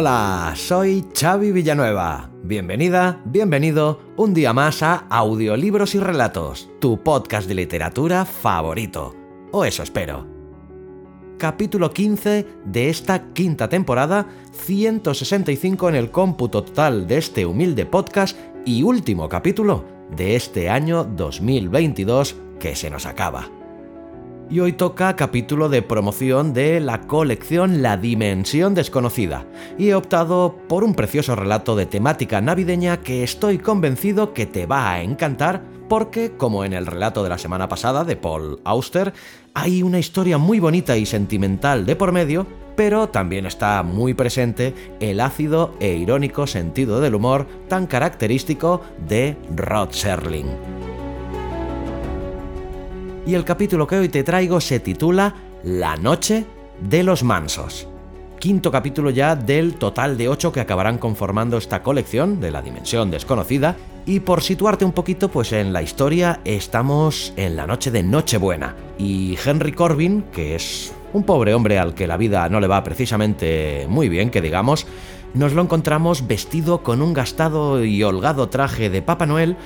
Hola, soy Xavi Villanueva. Bienvenida, bienvenido un día más a Audiolibros y Relatos, tu podcast de literatura favorito. O eso espero. Capítulo 15 de esta quinta temporada, 165 en el cómputo total de este humilde podcast y último capítulo de este año 2022 que se nos acaba y hoy toca capítulo de promoción de la colección La Dimensión Desconocida, y he optado por un precioso relato de temática navideña que estoy convencido que te va a encantar porque, como en el relato de la semana pasada de Paul Auster, hay una historia muy bonita y sentimental de por medio, pero también está muy presente el ácido e irónico sentido del humor tan característico de Rod Serling y el capítulo que hoy te traigo se titula La Noche de los Mansos. Quinto capítulo ya del total de ocho que acabarán conformando esta colección de la dimensión desconocida. Y por situarte un poquito, pues en la historia estamos en la noche de Nochebuena. Y Henry Corbin, que es un pobre hombre al que la vida no le va precisamente muy bien, que digamos, nos lo encontramos vestido con un gastado y holgado traje de Papá Noel,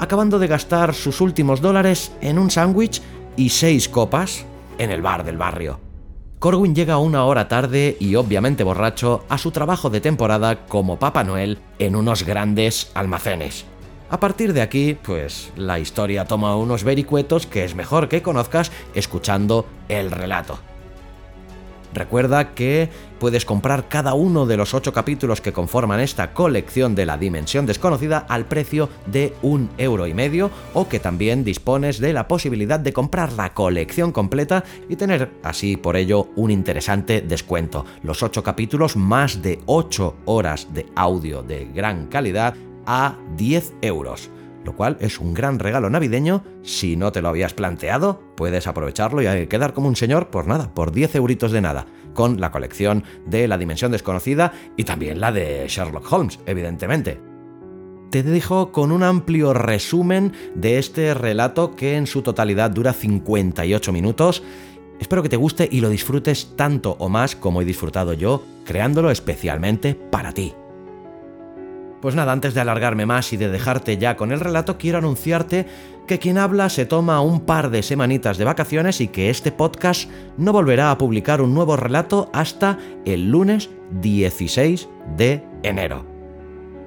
acabando de gastar sus últimos dólares en un sándwich y seis copas en el bar del barrio. Corwin llega una hora tarde y obviamente borracho a su trabajo de temporada como Papá Noel en unos grandes almacenes. A partir de aquí, pues la historia toma unos vericuetos que es mejor que conozcas escuchando el relato. Recuerda que puedes comprar cada uno de los ocho capítulos que conforman esta colección de la Dimensión Desconocida al precio de un euro y medio o que también dispones de la posibilidad de comprar la colección completa y tener así por ello un interesante descuento. Los ocho capítulos más de ocho horas de audio de gran calidad a 10 euros lo cual es un gran regalo navideño. Si no te lo habías planteado, puedes aprovecharlo y quedar como un señor por nada, por 10 euritos de nada, con la colección de La Dimensión Desconocida y también la de Sherlock Holmes, evidentemente. Te dejo con un amplio resumen de este relato que en su totalidad dura 58 minutos. Espero que te guste y lo disfrutes tanto o más como he disfrutado yo, creándolo especialmente para ti. Pues nada, antes de alargarme más y de dejarte ya con el relato, quiero anunciarte que quien habla se toma un par de semanitas de vacaciones y que este podcast no volverá a publicar un nuevo relato hasta el lunes 16 de enero.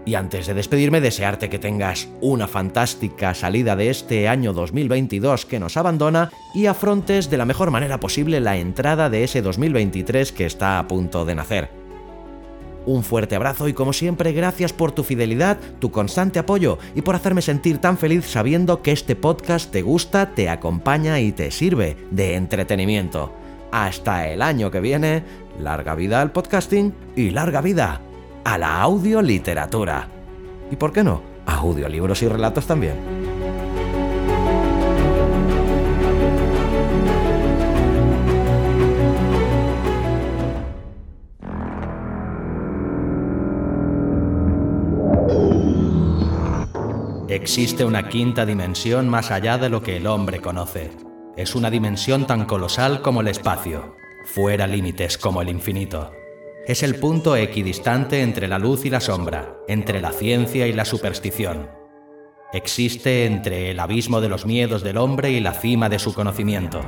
Y antes de despedirme, desearte que tengas una fantástica salida de este año 2022 que nos abandona y afrontes de la mejor manera posible la entrada de ese 2023 que está a punto de nacer. Un fuerte abrazo y como siempre gracias por tu fidelidad, tu constante apoyo y por hacerme sentir tan feliz sabiendo que este podcast te gusta, te acompaña y te sirve de entretenimiento. Hasta el año que viene, larga vida al podcasting y larga vida a la audioliteratura. ¿Y por qué no? A audiolibros y relatos también. Existe una quinta dimensión más allá de lo que el hombre conoce. Es una dimensión tan colosal como el espacio, fuera límites como el infinito. Es el punto equidistante entre la luz y la sombra, entre la ciencia y la superstición. Existe entre el abismo de los miedos del hombre y la cima de su conocimiento.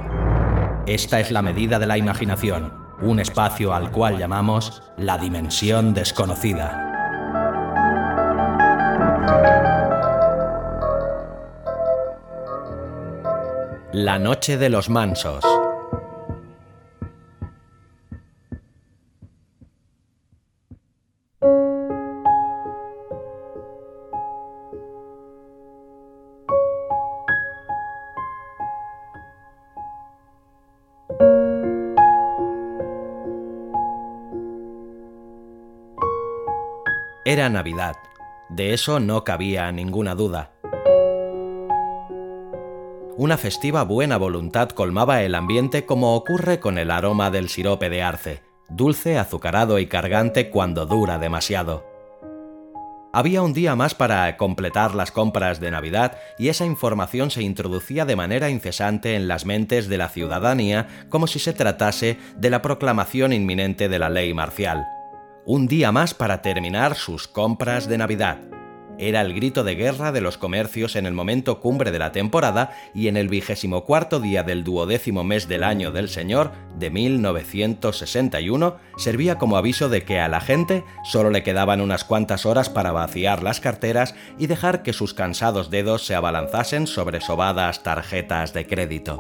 Esta es la medida de la imaginación, un espacio al cual llamamos la dimensión desconocida. La Noche de los Mansos. Era Navidad. De eso no cabía ninguna duda. Una festiva buena voluntad colmaba el ambiente como ocurre con el aroma del sirope de arce, dulce, azucarado y cargante cuando dura demasiado. Había un día más para completar las compras de Navidad y esa información se introducía de manera incesante en las mentes de la ciudadanía como si se tratase de la proclamación inminente de la ley marcial. Un día más para terminar sus compras de Navidad. Era el grito de guerra de los comercios en el momento cumbre de la temporada y en el vigésimo cuarto día del duodécimo mes del año del Señor de 1961 servía como aviso de que a la gente solo le quedaban unas cuantas horas para vaciar las carteras y dejar que sus cansados dedos se abalanzasen sobre sobadas tarjetas de crédito.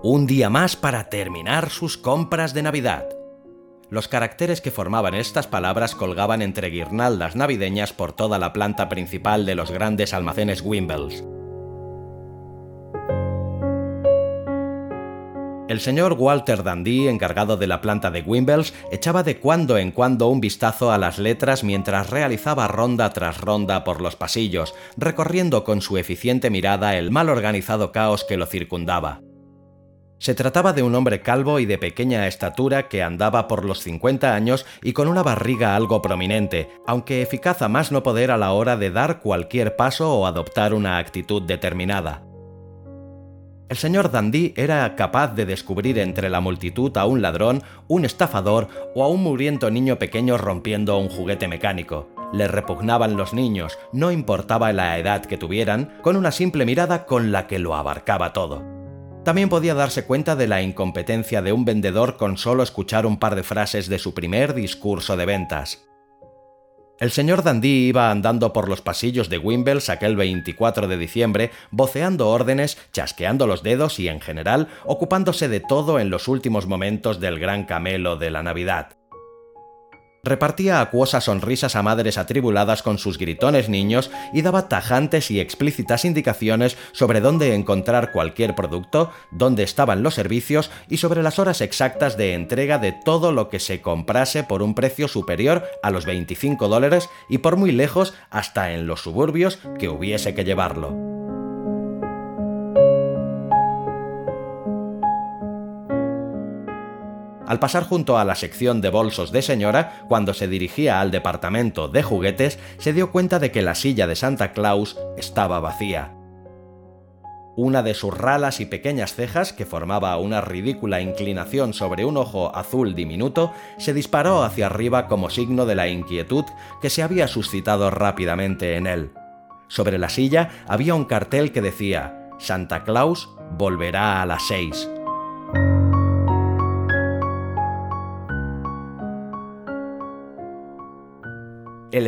Un día más para terminar sus compras de Navidad. Los caracteres que formaban estas palabras colgaban entre guirnaldas navideñas por toda la planta principal de los grandes almacenes Wimbles. El señor Walter Dandy, encargado de la planta de Wimbles, echaba de cuando en cuando un vistazo a las letras mientras realizaba ronda tras ronda por los pasillos, recorriendo con su eficiente mirada el mal organizado caos que lo circundaba. Se trataba de un hombre calvo y de pequeña estatura que andaba por los 50 años y con una barriga algo prominente, aunque eficaz a más no poder a la hora de dar cualquier paso o adoptar una actitud determinada. El señor Dandy era capaz de descubrir entre la multitud a un ladrón, un estafador o a un muriento niño pequeño rompiendo un juguete mecánico. Le repugnaban los niños, no importaba la edad que tuvieran, con una simple mirada con la que lo abarcaba todo. También podía darse cuenta de la incompetencia de un vendedor con solo escuchar un par de frases de su primer discurso de ventas. El señor Dandy iba andando por los pasillos de Wimbles aquel 24 de diciembre, voceando órdenes, chasqueando los dedos y, en general, ocupándose de todo en los últimos momentos del gran camelo de la Navidad. Repartía acuosas sonrisas a madres atribuladas con sus gritones niños y daba tajantes y explícitas indicaciones sobre dónde encontrar cualquier producto, dónde estaban los servicios y sobre las horas exactas de entrega de todo lo que se comprase por un precio superior a los 25 dólares y por muy lejos hasta en los suburbios que hubiese que llevarlo. Al pasar junto a la sección de bolsos de señora, cuando se dirigía al departamento de juguetes, se dio cuenta de que la silla de Santa Claus estaba vacía. Una de sus ralas y pequeñas cejas, que formaba una ridícula inclinación sobre un ojo azul diminuto, se disparó hacia arriba como signo de la inquietud que se había suscitado rápidamente en él. Sobre la silla había un cartel que decía Santa Claus volverá a las seis.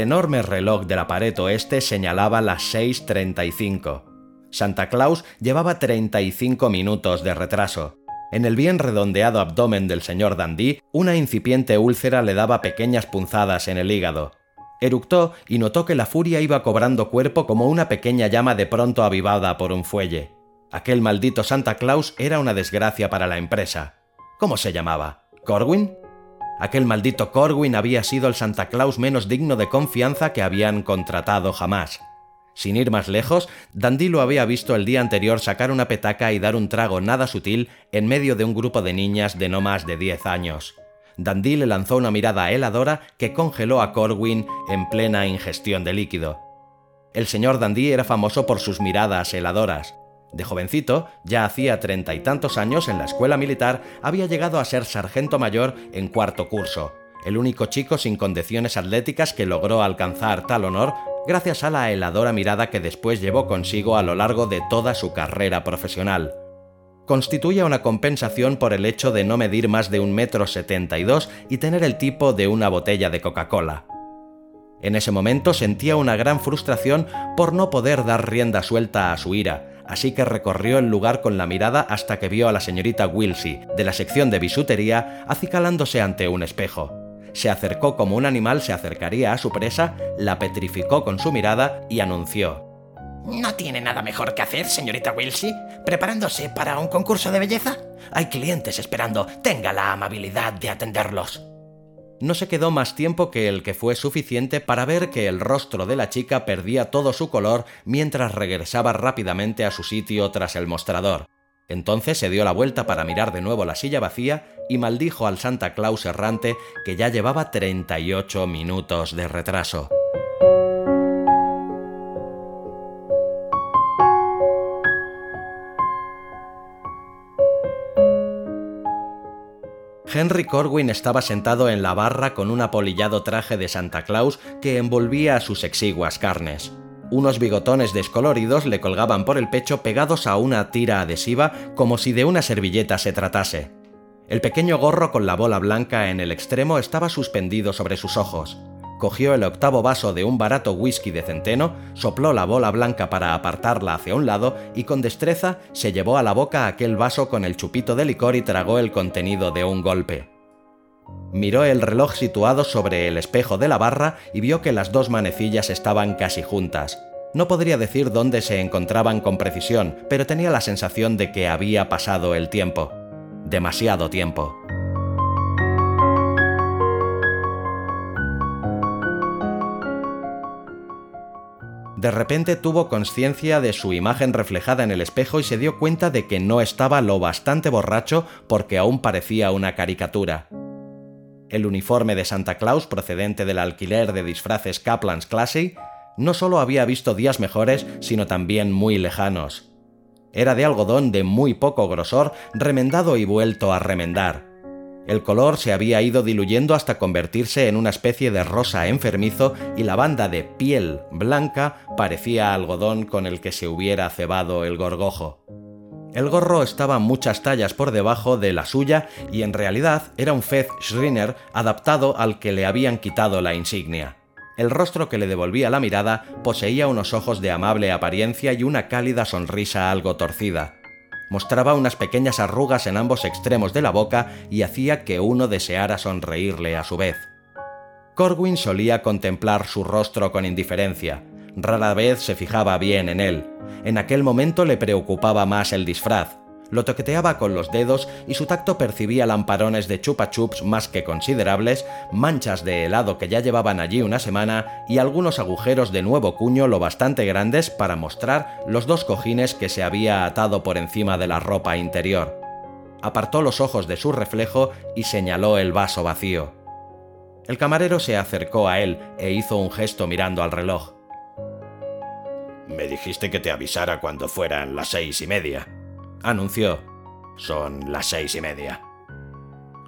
Enorme reloj de la pared oeste señalaba las 6.35. Santa Claus llevaba 35 minutos de retraso. En el bien redondeado abdomen del señor Dandy, una incipiente úlcera le daba pequeñas punzadas en el hígado. Eructó y notó que la furia iba cobrando cuerpo como una pequeña llama de pronto avivada por un fuelle. Aquel maldito Santa Claus era una desgracia para la empresa. ¿Cómo se llamaba? ¿Corwin? Aquel maldito Corwin había sido el Santa Claus menos digno de confianza que habían contratado jamás. Sin ir más lejos, Dandy lo había visto el día anterior sacar una petaca y dar un trago nada sutil en medio de un grupo de niñas de no más de 10 años. Dandy le lanzó una mirada heladora que congeló a Corwin en plena ingestión de líquido. El señor Dandy era famoso por sus miradas heladoras. De jovencito, ya hacía treinta y tantos años en la escuela militar, había llegado a ser sargento mayor en cuarto curso, el único chico sin condiciones atléticas que logró alcanzar tal honor gracias a la heladora mirada que después llevó consigo a lo largo de toda su carrera profesional. Constituye una compensación por el hecho de no medir más de un metro setenta y dos y tener el tipo de una botella de Coca-Cola. En ese momento sentía una gran frustración por no poder dar rienda suelta a su ira, así que recorrió el lugar con la mirada hasta que vio a la señorita Wilsey, de la sección de bisutería, acicalándose ante un espejo. Se acercó como un animal se acercaría a su presa, la petrificó con su mirada y anunció. ¿No tiene nada mejor que hacer, señorita Wilsey, preparándose para un concurso de belleza? Hay clientes esperando. Tenga la amabilidad de atenderlos. No se quedó más tiempo que el que fue suficiente para ver que el rostro de la chica perdía todo su color mientras regresaba rápidamente a su sitio tras el mostrador. Entonces se dio la vuelta para mirar de nuevo la silla vacía y maldijo al Santa Claus errante que ya llevaba 38 minutos de retraso. Henry Corwin estaba sentado en la barra con un apolillado traje de Santa Claus que envolvía a sus exiguas carnes. Unos bigotones descoloridos le colgaban por el pecho pegados a una tira adhesiva como si de una servilleta se tratase. El pequeño gorro con la bola blanca en el extremo estaba suspendido sobre sus ojos cogió el octavo vaso de un barato whisky de centeno, sopló la bola blanca para apartarla hacia un lado y con destreza se llevó a la boca aquel vaso con el chupito de licor y tragó el contenido de un golpe. Miró el reloj situado sobre el espejo de la barra y vio que las dos manecillas estaban casi juntas. No podría decir dónde se encontraban con precisión, pero tenía la sensación de que había pasado el tiempo. Demasiado tiempo. De repente tuvo conciencia de su imagen reflejada en el espejo y se dio cuenta de que no estaba lo bastante borracho porque aún parecía una caricatura. El uniforme de Santa Claus procedente del alquiler de disfraces Kaplan's Classy no solo había visto días mejores, sino también muy lejanos. Era de algodón de muy poco grosor, remendado y vuelto a remendar. El color se había ido diluyendo hasta convertirse en una especie de rosa enfermizo y la banda de piel blanca parecía algodón con el que se hubiera cebado el gorgojo. El gorro estaba muchas tallas por debajo de la suya y en realidad era un fez Schreiner adaptado al que le habían quitado la insignia. El rostro que le devolvía la mirada poseía unos ojos de amable apariencia y una cálida sonrisa algo torcida mostraba unas pequeñas arrugas en ambos extremos de la boca y hacía que uno deseara sonreírle a su vez. Corwin solía contemplar su rostro con indiferencia, rara vez se fijaba bien en él. En aquel momento le preocupaba más el disfraz, lo toqueteaba con los dedos y su tacto percibía lamparones de chupa chups más que considerables, manchas de helado que ya llevaban allí una semana y algunos agujeros de nuevo cuño lo bastante grandes para mostrar los dos cojines que se había atado por encima de la ropa interior. Apartó los ojos de su reflejo y señaló el vaso vacío. El camarero se acercó a él e hizo un gesto mirando al reloj. Me dijiste que te avisara cuando fueran las seis y media anunció. Son las seis y media.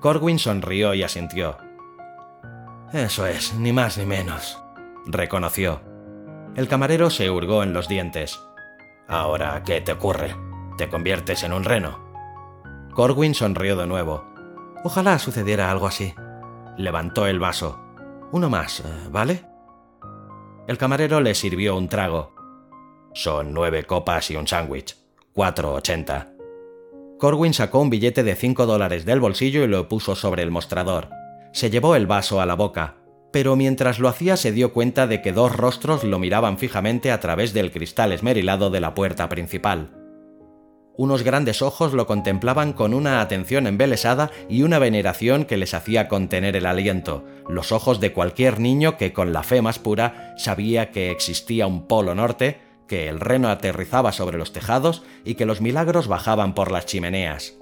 Corwin sonrió y asintió. Eso es, ni más ni menos, reconoció. El camarero se hurgó en los dientes. Ahora, ¿qué te ocurre? ¿Te conviertes en un reno? Corwin sonrió de nuevo. Ojalá sucediera algo así. Levantó el vaso. Uno más, eh, ¿vale? El camarero le sirvió un trago. Son nueve copas y un sándwich. 4,80. Corwin sacó un billete de 5 dólares del bolsillo y lo puso sobre el mostrador. Se llevó el vaso a la boca, pero mientras lo hacía se dio cuenta de que dos rostros lo miraban fijamente a través del cristal esmerilado de la puerta principal. Unos grandes ojos lo contemplaban con una atención embelesada y una veneración que les hacía contener el aliento, los ojos de cualquier niño que con la fe más pura sabía que existía un polo norte que el reno aterrizaba sobre los tejados y que los milagros bajaban por las chimeneas.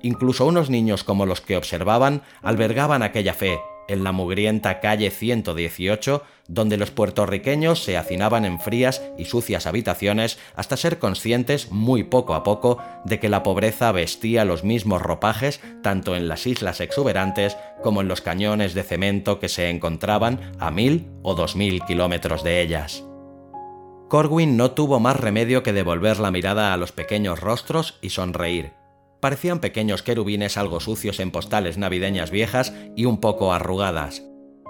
Incluso unos niños como los que observaban albergaban aquella fe en la mugrienta calle 118, donde los puertorriqueños se hacinaban en frías y sucias habitaciones hasta ser conscientes muy poco a poco de que la pobreza vestía los mismos ropajes tanto en las islas exuberantes como en los cañones de cemento que se encontraban a mil o dos mil kilómetros de ellas. Corwin no tuvo más remedio que devolver la mirada a los pequeños rostros y sonreír. Parecían pequeños querubines algo sucios en postales navideñas viejas y un poco arrugadas.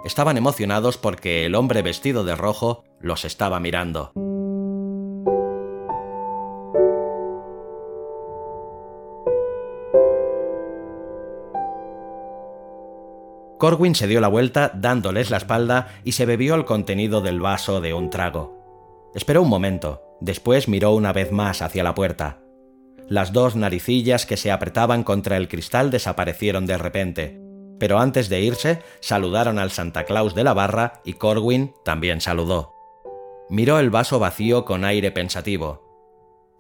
Estaban emocionados porque el hombre vestido de rojo los estaba mirando. Corwin se dio la vuelta dándoles la espalda y se bebió el contenido del vaso de un trago. Esperó un momento, después miró una vez más hacia la puerta. Las dos naricillas que se apretaban contra el cristal desaparecieron de repente, pero antes de irse saludaron al Santa Claus de la barra y Corwin también saludó. Miró el vaso vacío con aire pensativo.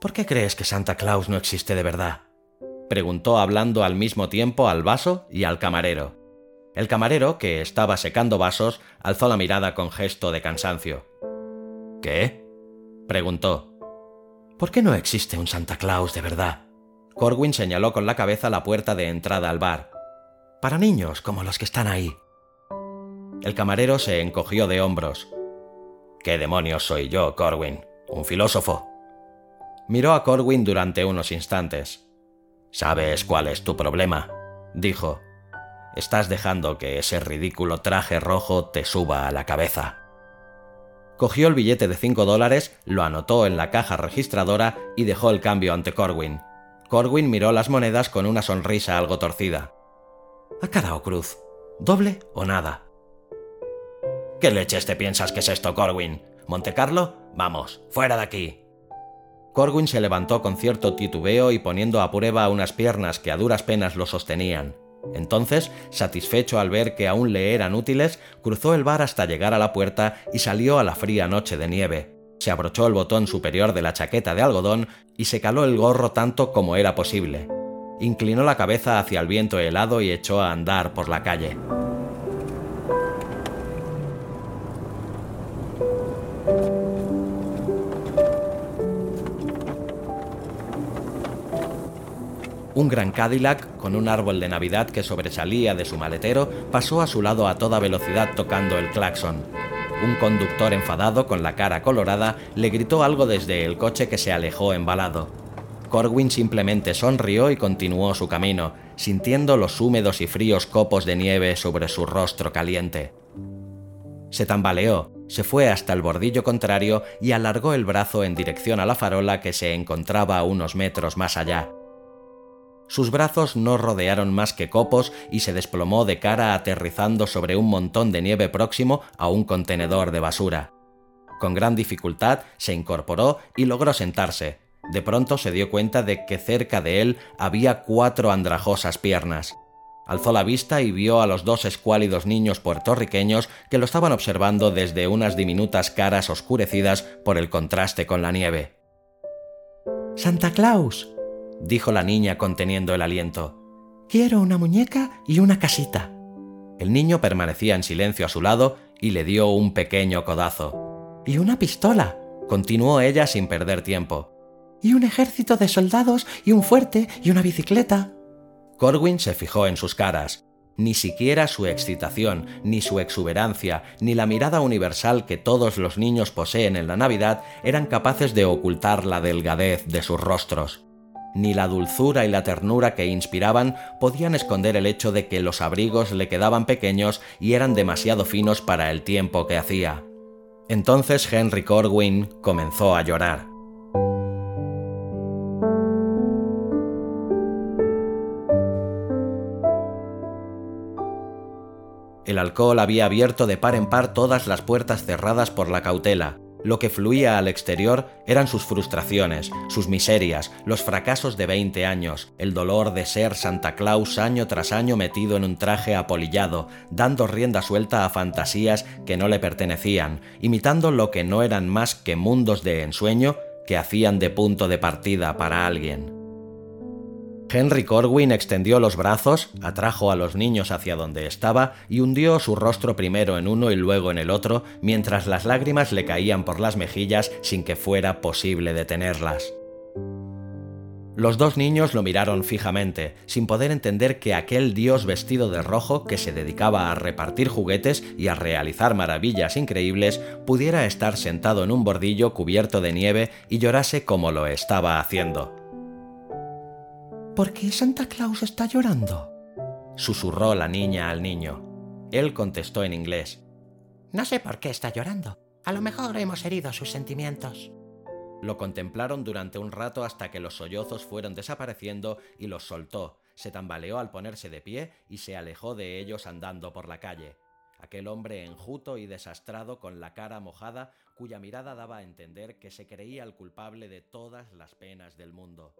¿Por qué crees que Santa Claus no existe de verdad? preguntó hablando al mismo tiempo al vaso y al camarero. El camarero, que estaba secando vasos, alzó la mirada con gesto de cansancio. ¿Qué? preguntó. ¿Por qué no existe un Santa Claus de verdad? Corwin señaló con la cabeza la puerta de entrada al bar. Para niños como los que están ahí. El camarero se encogió de hombros. ¿Qué demonios soy yo, Corwin? ¿Un filósofo? Miró a Corwin durante unos instantes. ¿Sabes cuál es tu problema? dijo. Estás dejando que ese ridículo traje rojo te suba a la cabeza. Cogió el billete de 5 dólares, lo anotó en la caja registradora y dejó el cambio ante Corwin. Corwin miró las monedas con una sonrisa algo torcida. ¿A cara o cruz? ¿Doble o nada? ¿Qué leches te piensas que es esto, Corwin? ¿Montecarlo? Vamos, fuera de aquí. Corwin se levantó con cierto titubeo y poniendo a prueba unas piernas que a duras penas lo sostenían. Entonces, satisfecho al ver que aún le eran útiles, cruzó el bar hasta llegar a la puerta y salió a la fría noche de nieve. Se abrochó el botón superior de la chaqueta de algodón y se caló el gorro tanto como era posible. Inclinó la cabeza hacia el viento helado y echó a andar por la calle. Un gran Cadillac, con un árbol de Navidad que sobresalía de su maletero, pasó a su lado a toda velocidad tocando el claxon. Un conductor enfadado, con la cara colorada, le gritó algo desde el coche que se alejó embalado. Corwin simplemente sonrió y continuó su camino, sintiendo los húmedos y fríos copos de nieve sobre su rostro caliente. Se tambaleó, se fue hasta el bordillo contrario y alargó el brazo en dirección a la farola que se encontraba unos metros más allá. Sus brazos no rodearon más que copos y se desplomó de cara aterrizando sobre un montón de nieve próximo a un contenedor de basura. Con gran dificultad se incorporó y logró sentarse. De pronto se dio cuenta de que cerca de él había cuatro andrajosas piernas. Alzó la vista y vio a los dos escuálidos niños puertorriqueños que lo estaban observando desde unas diminutas caras oscurecidas por el contraste con la nieve. Santa Claus, dijo la niña conteniendo el aliento. Quiero una muñeca y una casita. El niño permanecía en silencio a su lado y le dio un pequeño codazo. Y una pistola, continuó ella sin perder tiempo. Y un ejército de soldados y un fuerte y una bicicleta. Corwin se fijó en sus caras. Ni siquiera su excitación, ni su exuberancia, ni la mirada universal que todos los niños poseen en la Navidad eran capaces de ocultar la delgadez de sus rostros ni la dulzura y la ternura que inspiraban podían esconder el hecho de que los abrigos le quedaban pequeños y eran demasiado finos para el tiempo que hacía. Entonces Henry Corwin comenzó a llorar. El alcohol había abierto de par en par todas las puertas cerradas por la cautela, lo que fluía al exterior eran sus frustraciones, sus miserias, los fracasos de 20 años, el dolor de ser Santa Claus año tras año metido en un traje apolillado, dando rienda suelta a fantasías que no le pertenecían, imitando lo que no eran más que mundos de ensueño que hacían de punto de partida para alguien. Henry Corwin extendió los brazos, atrajo a los niños hacia donde estaba y hundió su rostro primero en uno y luego en el otro, mientras las lágrimas le caían por las mejillas sin que fuera posible detenerlas. Los dos niños lo miraron fijamente, sin poder entender que aquel dios vestido de rojo que se dedicaba a repartir juguetes y a realizar maravillas increíbles pudiera estar sentado en un bordillo cubierto de nieve y llorase como lo estaba haciendo. ¿Por qué Santa Claus está llorando? susurró la niña al niño. Él contestó en inglés. No sé por qué está llorando. A lo mejor hemos herido sus sentimientos. Lo contemplaron durante un rato hasta que los sollozos fueron desapareciendo y los soltó. Se tambaleó al ponerse de pie y se alejó de ellos andando por la calle. Aquel hombre enjuto y desastrado con la cara mojada, cuya mirada daba a entender que se creía el culpable de todas las penas del mundo.